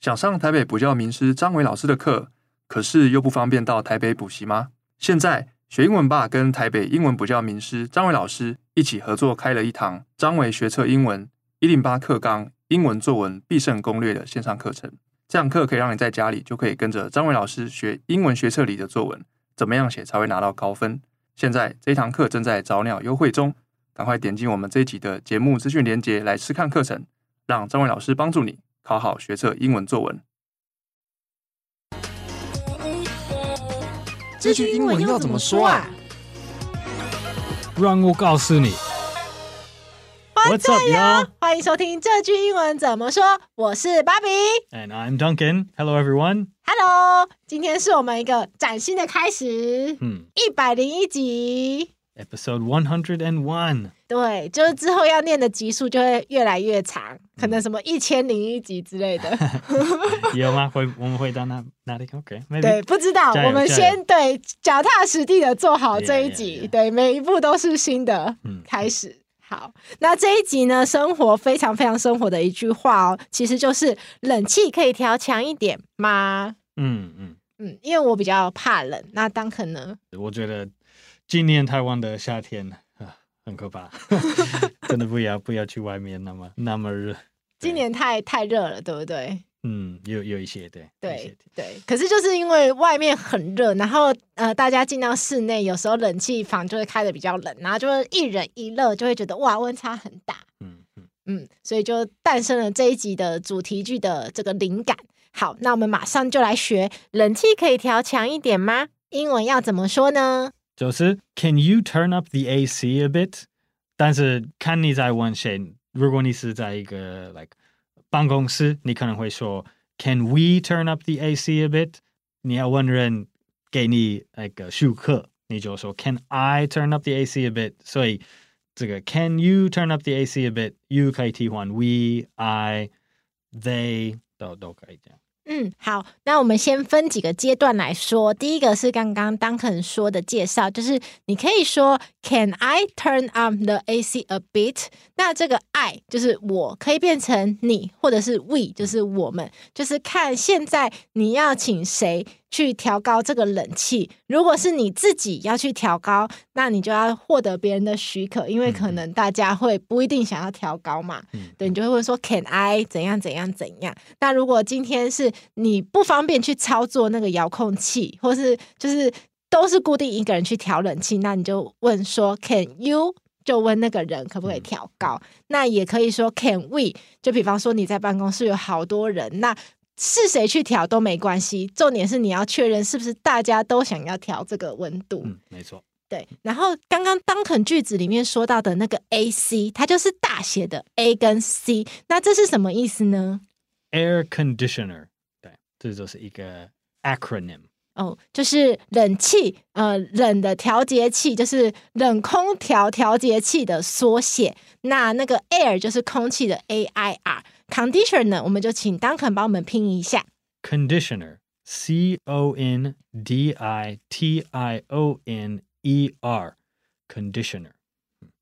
想上台北补教名师张伟老师的课，可是又不方便到台北补习吗？现在学英文吧跟台北英文补教名师张伟老师一起合作开了一堂张伟学测英文一零八课纲英文作文必胜攻略的线上课程。这堂课可以让你在家里就可以跟着张伟老师学英文学测里的作文，怎么样写才会拿到高分？现在这一堂课正在早鸟优惠中，赶快点进我们这一集的节目资讯连接来试看课程，让张伟老师帮助你考好学测英文作文。这句英文要怎么说啊？让我告诉你。What's up, y'all? 欢迎收听这句英文怎么说。我是芭比，And I'm Duncan. Hello, everyone. Hello，今天是我们一个崭新的开始。嗯，一百零一集，Episode one hundred and one。对，就是之后要念的集数就会越来越长，可能什么一千零一集之类的。有吗？会我们会到那哪里？OK，对，不知道。我们先对脚踏实地的做好这一集，yeah, yeah, yeah. 对，每一步都是新的开始。嗯好，那这一集呢？生活非常非常生活的一句话哦，其实就是冷气可以调强一点吗？嗯嗯嗯，因为我比较怕冷。那当可能，我觉得今年台湾的夏天啊很可怕，真的不要不要去外面那么那么热。今年太太热了，对不对？嗯，有有一些对对对，可是就是因为外面很热，然后呃，大家进到室内，有时候冷气房就会开的比较冷，然后就是一冷一热，就会觉得哇，温差很大。嗯嗯嗯，所以就诞生了这一集的主题句的这个灵感。好，那我们马上就来学，冷气可以调强一点吗？英文要怎么说呢？就是 Can you turn up the AC a bit？但是看你在问谁，如果你是在一个 like。办公室，你可能会说，Can we turn up the AC a bit？你要问人给你那个许可，你就说，Can I turn up the AC a bit？所以这个 Can you turn up the AC a bit？You 可以替换 we、I、they 都都可以这样。 嗯，好，那我们先分几个阶段来说。第一个是刚刚 Duncan 说的介绍，就是你可以说 Can I turn up the AC a bit？那这个 I 就是我，可以变成你，或者是 we，就是我们，就是看现在你要请谁。去调高这个冷气，如果是你自己要去调高，那你就要获得别人的许可，因为可能大家会不一定想要调高嘛。嗯，对，你就会问说 Can I 怎样怎样怎样？那如果今天是你不方便去操作那个遥控器，或是就是都是固定一个人去调冷气，那你就问说 Can you？就问那个人可不可以调高？嗯，那也可以说 Can we？就比方说你在办公室有好多人，那。是谁去调都没关系，重点是你要确认是不是大家都想要调这个温度。嗯，没错。对，然后刚刚 Duncan 句子里面说到的那个 AC，它就是大写的 A 跟 C，那这是什么意思呢？Air conditioner，对，这就是一个 acronym。哦，就是冷气，呃，冷的调节器，就是冷空调调节器的缩写。那那个 air 就是空气的 A I R。Conditioner，我们就请 Duncan 帮我们拼一下。Conditioner，C O N D I T I O N E R，Conditioner。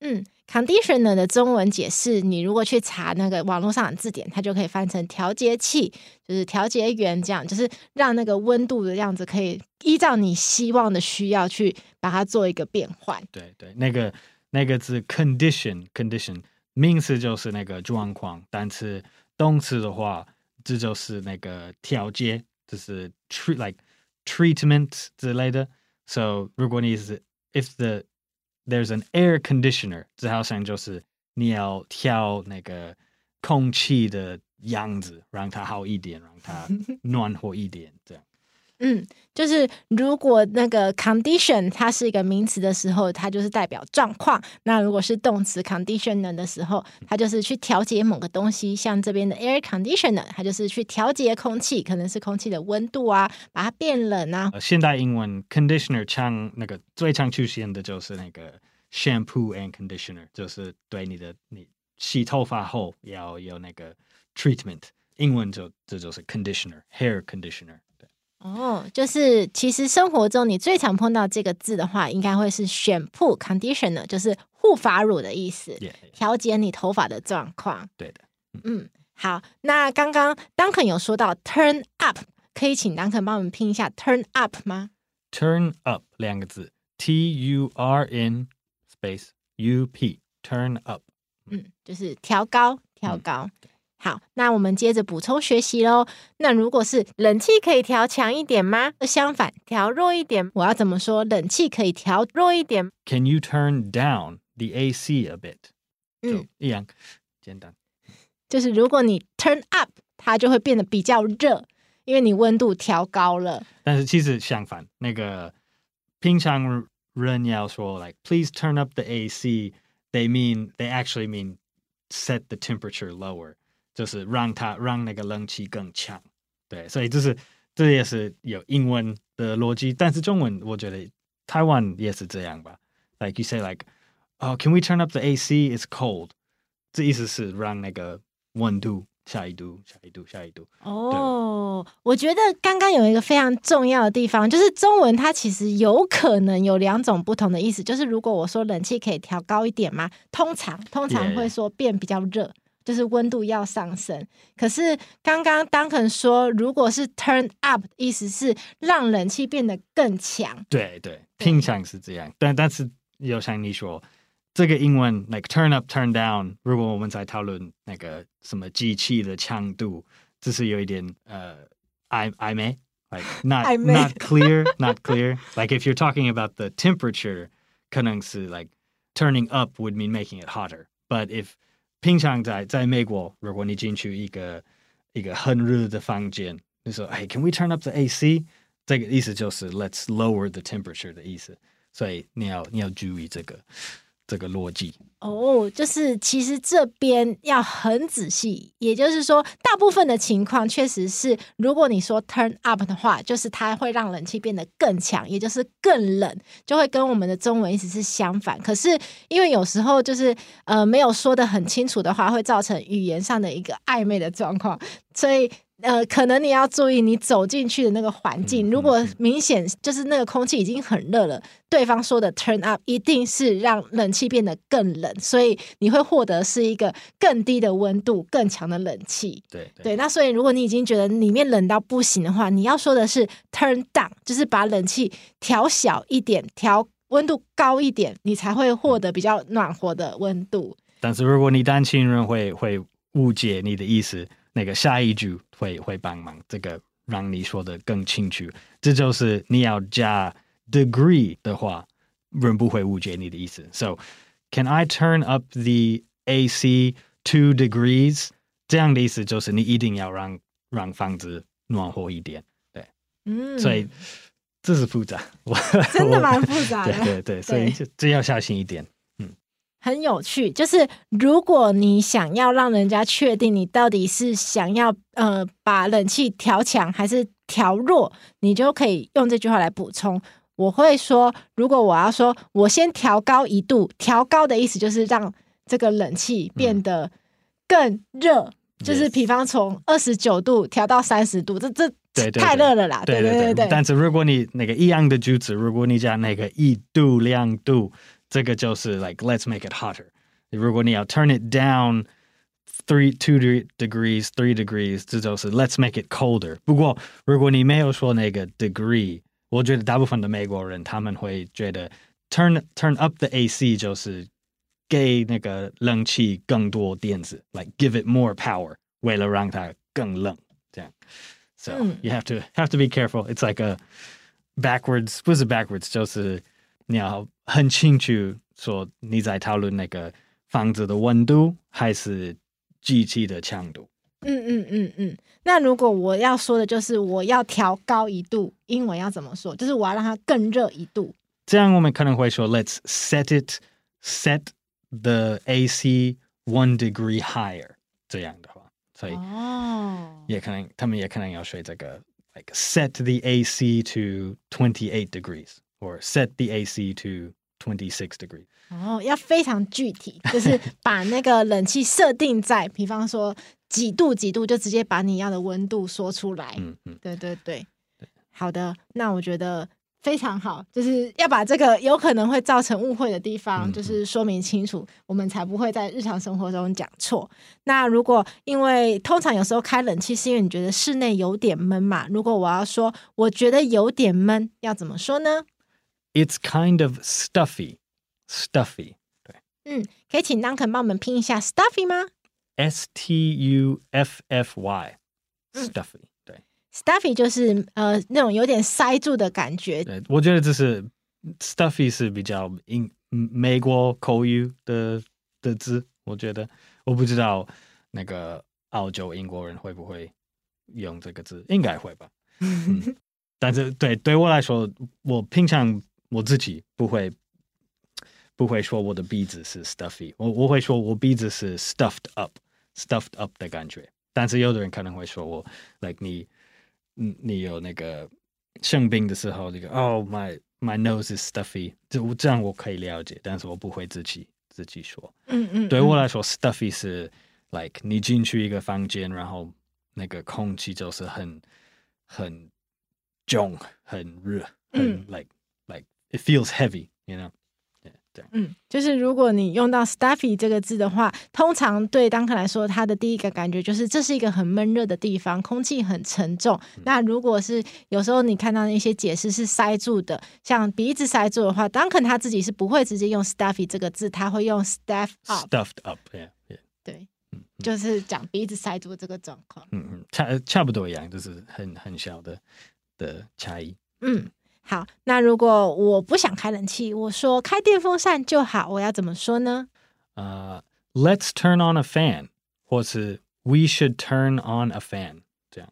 嗯，Conditioner 的中文解释，你如果去查那个网络上的字典，它就可以翻成调节器，就是调节员这样，就是让那个温度的样子可以依照你希望的需要去把它做一个变换。对对，那个那个字 condition condition。名词就是那个状况，但是动词的话，这就是那个调节，就是 treat like treatment 之类的。So 如果你是 if the there's an air conditioner，这好像就是你要调那个空气的样子，让它好一点，让它暖和一点，这样。嗯，就是如果那个 condition 它是一个名词的时候，它就是代表状况；那如果是动词 conditioner 的时候，它就是去调节某个东西。像这边的 air conditioner，它就是去调节空气，可能是空气的温度啊，把它变冷啊。现代英文 conditioner 常那个最常出现的就是那个 shampoo and conditioner，就是对你的你洗头发后要有那个 treatment。英文就这就是 conditioner hair conditioner。哦，就是其实生活中你最常碰到这个字的话，应该会是 shampoo conditioner，就是护发乳的意思，yeah, yeah. 调节你头发的状况。对的，嗯，嗯好。那刚刚 Duncan 有说到 turn up，可以请 Duncan 帮我们拼一下 turn up 吗？turn up 两个字，T U R N space U P，turn up。嗯，就是调高，调高。嗯好，那我们接着补充学习喽。那如果是冷气可以调强一点吗？相反，调弱一点，我要怎么说？冷气可以调弱一点？Can you turn down the AC a bit？嗯，一样简单。就是如果你 turn up，它就会变得比较热，因为你温度调高了。但是其实相反，那个平常人要说 like please turn up the AC，they mean they actually mean set the temperature lower。就是让它让那个冷气更强，对，所以就是这也是有英文的逻辑，但是中文我觉得台湾也是这样吧。Like you say, like, oh, can we turn up the AC? It's cold. 这意思是让那个温度下一度，下一度，下一度。哦，我觉得刚刚有一个非常重要的地方，就是中文它其实有可能有两种不同的意思。就是如果我说冷气可以调高一点吗？通常通常会说变比较热。Yeah. 就是温度要上升，可是刚刚 Duncan 说，如果是 turn up，意思是让冷气变得更强。对对，平常是这样，但但是有像你说，这个英文 like turn up turn down，如果我们在讨论那个什么机器的强度，这是有一点呃暧暧昧，like not not clear not clear。like if you're talking about the temperature，可能是 like turning up would mean making it hotter，but if 平常在在美国，如果你进去一个一个很热的房间，你说：“哎，Can we turn up the AC？” 这个意思就是 “Let's lower the temperature” 的意思，所以你要你要注意这个。这个逻辑哦就是其实这边要很仔细，也就是说，大部分的情况确实是，如果你说 turn up 的话，就是它会让冷气变得更强，也就是更冷，就会跟我们的中文意思是相反。可是因为有时候就是呃没有说得很清楚的话，会造成语言上的一个暧昧的状况，所以。呃，可能你要注意，你走进去的那个环境，如果明显就是那个空气已经很热了，对方说的 turn up 一定是让冷气变得更冷，所以你会获得是一个更低的温度、更强的冷气。对对，对，那所以如果你已经觉得里面冷到不行的话，你要说的是 turn down，就是把冷气调小一点，调温度高一点，你才会获得比较暖和的温度。但是如果你担心人会会误解你的意思。那个下一句会会帮忙，这个让你说的更清楚。这就是你要加 degree 的话，人不会误解你的意思。So, can I turn up the AC two degrees？这样的意思就是你一定要让让房子暖和一点。对，嗯，所以这是复杂，真的蛮复杂的。对对对，所以就这要小心一点。很有趣，就是如果你想要让人家确定你到底是想要呃把冷气调强还是调弱，你就可以用这句话来补充。我会说，如果我要说我先调高一度，调高的意思就是让这个冷气变得更热，嗯、就是比方从二十九度调到三十度，这这太热了啦。对对对，对对对。但是如果你那个一样的句子，如果你讲那个一度两度。这个就是 like let's make it hotter。如果你要 turn it down three two degrees three degrees，这就是 let's make it colder。不过如果你没有说那个 degree，我觉得大部分的美国人他们会觉得 turn turn up the AC 就是给那个冷气更多电子，like give it more power，为了让它更冷这样。So、嗯、you have to have to be careful。It's like a backwards，不是 backwards，就是。 你要很清楚说你在讨论那个房子的温度还是机器的强度。嗯嗯嗯嗯。那如果我要说的就是我要调高一度，英文要怎么说？就是我要让它更热一度。这样我们可能会说，Let's set it, set the AC one degree higher。这样的话，所以哦，也可能、oh. 他们也可能要学这个，like set the AC to twenty eight degrees or set the AC to twenty six degrees。哦，要非常具体，就是把那个冷气设定在，比方说几度几度，就直接把你要的温度说出来。嗯嗯，对对对，好的，那我觉得非常好，就是要把这个有可能会造成误会的地方，就是说明清楚，我们才不会在日常生活中讲错。那如果因为通常有时候开冷气是因为你觉得室内有点闷嘛，如果我要说我觉得有点闷，要怎么说呢？It's kind of stuffy. Stuffy，对，嗯，可以请 Duncan 帮我们拼一下 stuffy 吗？S T U F F Y，stuffy，对，stuffy 就是呃那种有点塞住的感觉。对，我觉得这是 stuffy 是比较英美国口语的的字，我觉得我不知道那个澳洲英国人会不会用这个字，应该会吧。嗯、但是对对我来说，我平常我自己不会。不会说我的鼻子是 stuffy，我我会说我鼻子是 stuffed up，stuffed up 的感觉。但是有的人可能会说我，like 你，你有那个生病的时候，那个 oh my my nose is stuffy，这这样我可以了解，但是我不会自己自己说。嗯嗯，对我来说，stuffy 是 like 你进去一个房间，然后那个空气就是很很重、很热，很 like like it feels heavy，you know。嗯，就是如果你用到 stuffy 这个字的话，通常对 Duncan 来说，他的第一个感觉就是这是一个很闷热的地方，空气很沉重。嗯、那如果是有时候你看到那些解释是塞住的，像鼻子塞住的话，Duncan 他自己是不会直接用 stuffy 这个字，他会用 stuff up，stuffed up，yeah, yeah. 对，嗯，就是讲鼻子塞住的这个状况。嗯嗯，差差不多一样，就是很很小的的差异。嗯。好，那如果我不想开冷气，我说开电风扇就好，我要怎么说呢？呃、uh,，Let's turn on a fan，或是 We should turn on a fan，这样。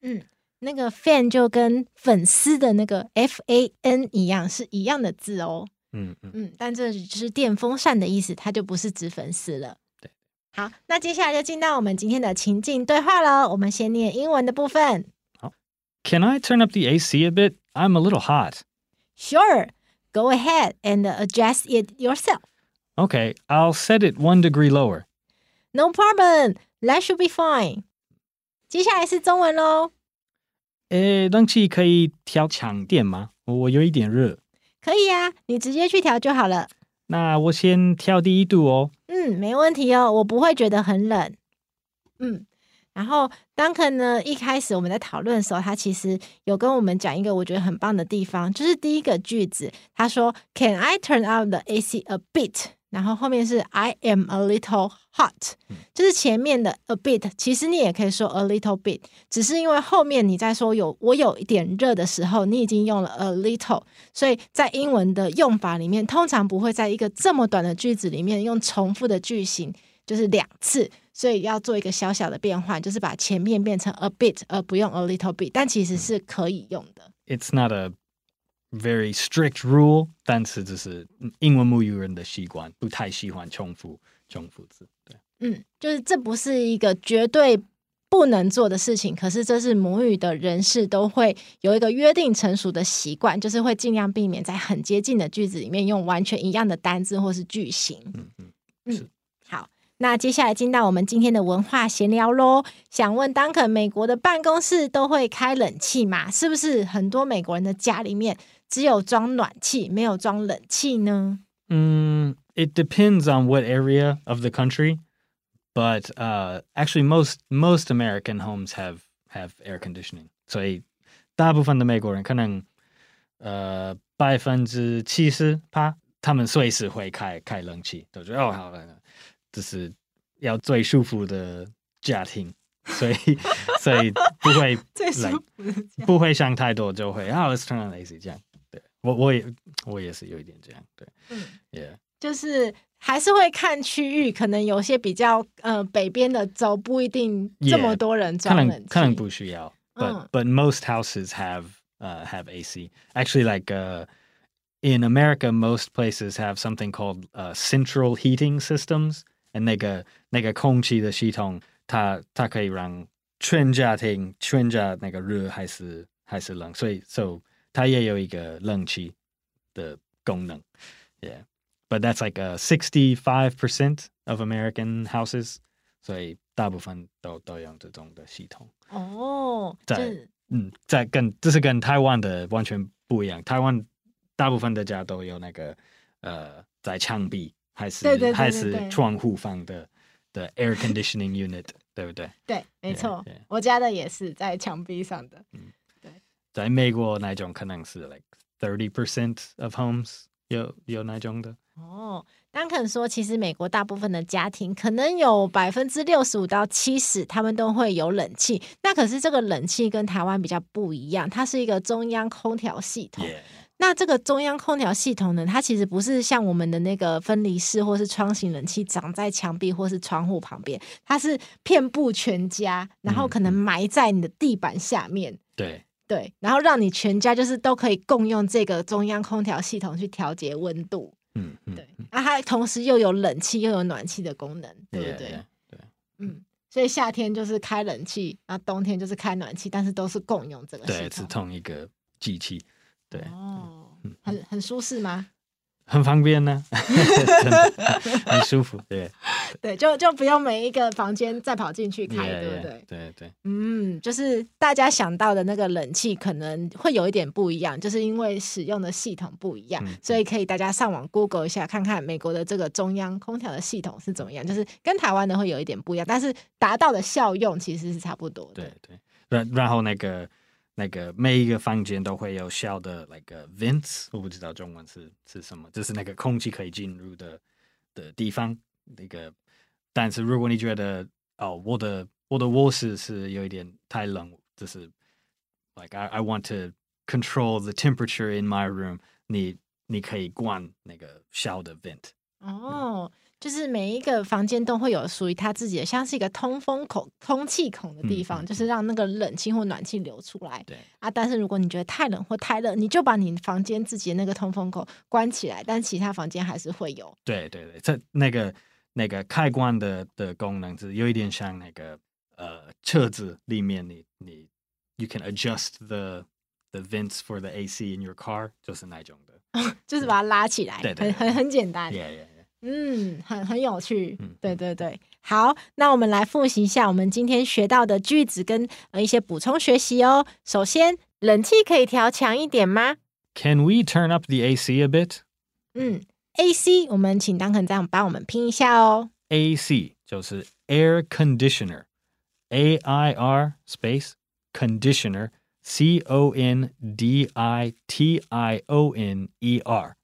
嗯，那个 fan 就跟粉丝的那个 F A N 一样，是一样的字哦。嗯嗯嗯，但这只是电风扇的意思，它就不是指粉丝了。对，好，那接下来就进到我们今天的情境对话了。我们先念英文的部分。好，Can I turn up the AC a bit? I'm a little hot. Sure. Go ahead and adjust it yourself. Okay, I'll set it one degree lower. No problem. That should be fine. 接下来是中文喽。诶，冷气可以调强电吗？我有一点热。可以啊，你直接去调就好了。那我先调低一度哦。嗯，没问题哦，我不会觉得很冷。嗯。 然后，Duncan 呢，一开始我们在讨论的时候，他其实有跟我们讲一个我觉得很棒的地方，就是第一个句子，他说 “Can I turn up the AC a bit？” 然后后面是 “I am a little hot”，就是前面的 “a bit”，其实你也可以说 “a little bit”，只是因为后面你在说有我有一点热的时候，你已经用了 “a little”，所以在英文的用法里面，通常不会在一个这么短的句子里面用重复的句型，就是两次。所以要做一个小小的变换，就是把前面变成 a bit，而不用 a little bit，但其实是可以用的。It's not a very strict rule，但是这是英文母语人的习惯，不太喜欢重复重复字。对，嗯，就是这不是一个绝对不能做的事情，可是这是母语的人士都会有一个约定成熟的习惯，就是会尽量避免在很接近的句子里面用完全一样的单字或是句型。嗯嗯，嗯。那接下来进到我们今天的文化闲聊喽。想问 Duncan，美国的办公室都会开冷气吗？是不是很多美国人的家里面只有装暖气，没有装冷气呢？嗯，It depends on what area of the country, but uh, actually most most American homes have have air conditioning. 所以大部分的美国人可能呃百分之七十趴，他们随时会开开冷气，都觉得哦好了。就是要最舒服的家庭，所以所以不会最舒服不会想太多，就会啊，Let's turn on AC 这样。对我我也我也是有一点这样，对，嗯，Yeah，就是还是会看区域，可能有些比较呃北边的州不一定这么多人装冷气。可能可能不需要。But but most houses have uh have AC. Actually, like uh in America, most places have something called uh central heating systems. 那个那个空气的系统，它它可以让全家庭全家那个热还是还是冷，所以 so 它也有一个冷气的功能。Yeah. But that's like a 65% of American houses，所以大部分都都用这种的系统。哦，在嗯，在跟这是跟台湾的完全不一样。台湾大部分的家都有那个呃，在墙壁还是还是窗户放的的 air conditioning unit，对不对？对，没错，我家的也是在墙壁上的。嗯，对，在美国那种可能是 like thirty percent of homes 有有那种的。哦，丹肯说，其实美国大部分的家庭可能有百分之六十五到七十，他们都会有冷气。那可是这个冷气跟台湾比较不一样，它是一个中央空调系统。Yeah. 那这个中央空调系统呢，它其实不是像我们的那个分离式或是窗型冷气长在墙壁或是窗户旁边，它是遍布全家，然后可能埋在你的地板下面。对对，然后让你全家就是都可以共用这个中央空调系统去调节温度。嗯，嗯对，啊，它同时又有冷气又有暖气的功能，对不对？对，嗯，所以夏天就是开冷气，然后冬天就是开暖气，但是都是共用这个系统，对，是同一个机器，对，哦，很很舒适吗？很方便呢，很舒服，对。对，就就不用每一个房间再跑进去开，yeah, 对不对？对对，嗯，就是大家想到的那个冷气可能会有一点不一样，就是因为使用的系统不一样，嗯、所以可以大家上网 Google 一下，看看美国的这个中央空调的系统是怎么样，就是跟台湾的会有一点不一样，但是达到的效用其实是差不多的。对对，然然后那个。那个每一个房间都会有小的那个 vents，我不知道中文是是什么，就是那个空气可以进入的的地方。那个，但是如果你觉得哦，我的我的卧室是有一点太冷，就是 like I I want to control the temperature in my room，你你可以关那个小的 vent。哦。嗯就是每一个房间都会有属于它自己的，像是一个通风口、通气孔的地方，嗯、就是让那个冷气或暖气流出来。对啊，但是如果你觉得太冷或太热，你就把你房间自己的那个通风口关起来，但其他房间还是会有。对对对，这那个那个开关的的功能是有一点像那个呃车子里面你你 you can adjust the the vents for the AC in your car，就是那种的，就是把它拉起来，对，对，对，很很很简单。Yeah, yeah. 嗯，很很有趣，嗯，对对对，好，那我们来复习一下我们今天学到的句子跟呃一些补充学习哦。首先，冷气可以调强一点吗？Can we turn up the AC a bit？嗯，AC，我们请 Duncan 这样帮我们拼一下哦。AC 就是 air conditioner，A I R space conditioner，C O N D I T I O N E R。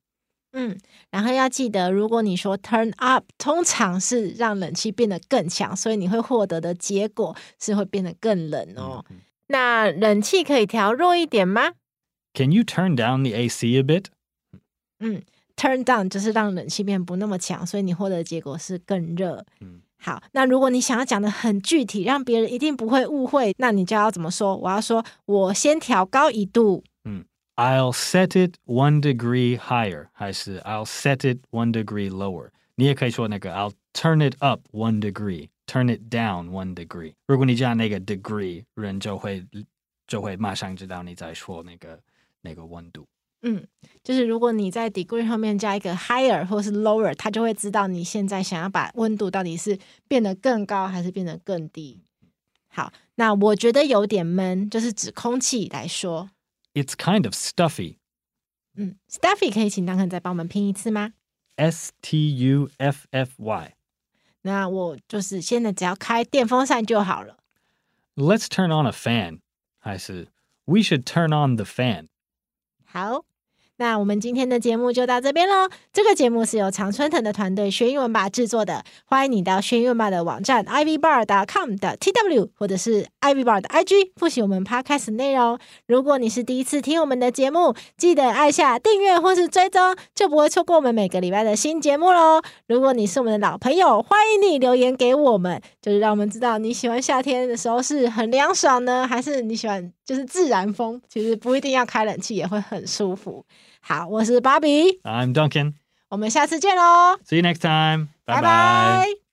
嗯，然后要记得，如果你说 turn up，通常是让冷气变得更强，所以你会获得的结果是会变得更冷哦。嗯、那冷气可以调弱一点吗？Can you turn down the AC a bit？嗯，turn down 就是让冷气变不那么强，所以你获得的结果是更热。嗯，好，那如果你想要讲的很具体，让别人一定不会误会，那你就要怎么说？我要说，我先调高一度。I'll set it one degree higher，还是 I'll set it one degree lower？你也可以说那个 I'll turn it up one degree，turn it down one degree。如果你加那个 degree，人就会就会马上知道你在说那个那个温度。嗯，就是如果你在 degree 后面加一个 higher 或是 lower，他就会知道你现在想要把温度到底是变得更高还是变得更低。好，那我觉得有点闷，就是指空气来说。It's kind of stuffy. 嗯，stuffy 可以请 Duncan 再帮我们拼一次吗？S T U F F Y。那我就是现在只要开电风扇就好了。Let's turn on a fan. 还是 We should turn on the fan. 好， 那我们今天的节目就到这边喽。这个节目是由常春藤的团队学英文吧制作的。欢迎你到学英文吧的网站 ivybar.com 的 tw 或者是 ivybar 的 IG 复习我们 podcast 内容。如果你是第一次听我们的节目，记得按下订阅或是追踪，就不会错过我们每个礼拜的新节目喽。如果你是我们的老朋友，欢迎你留言给我们，就是让我们知道你喜欢夏天的时候是很凉爽呢，还是你喜欢就是自然风？其实不一定要开冷气也会很舒服。好，我是 Bobby，I'm Duncan，我们下次见喽，See you next time，拜拜。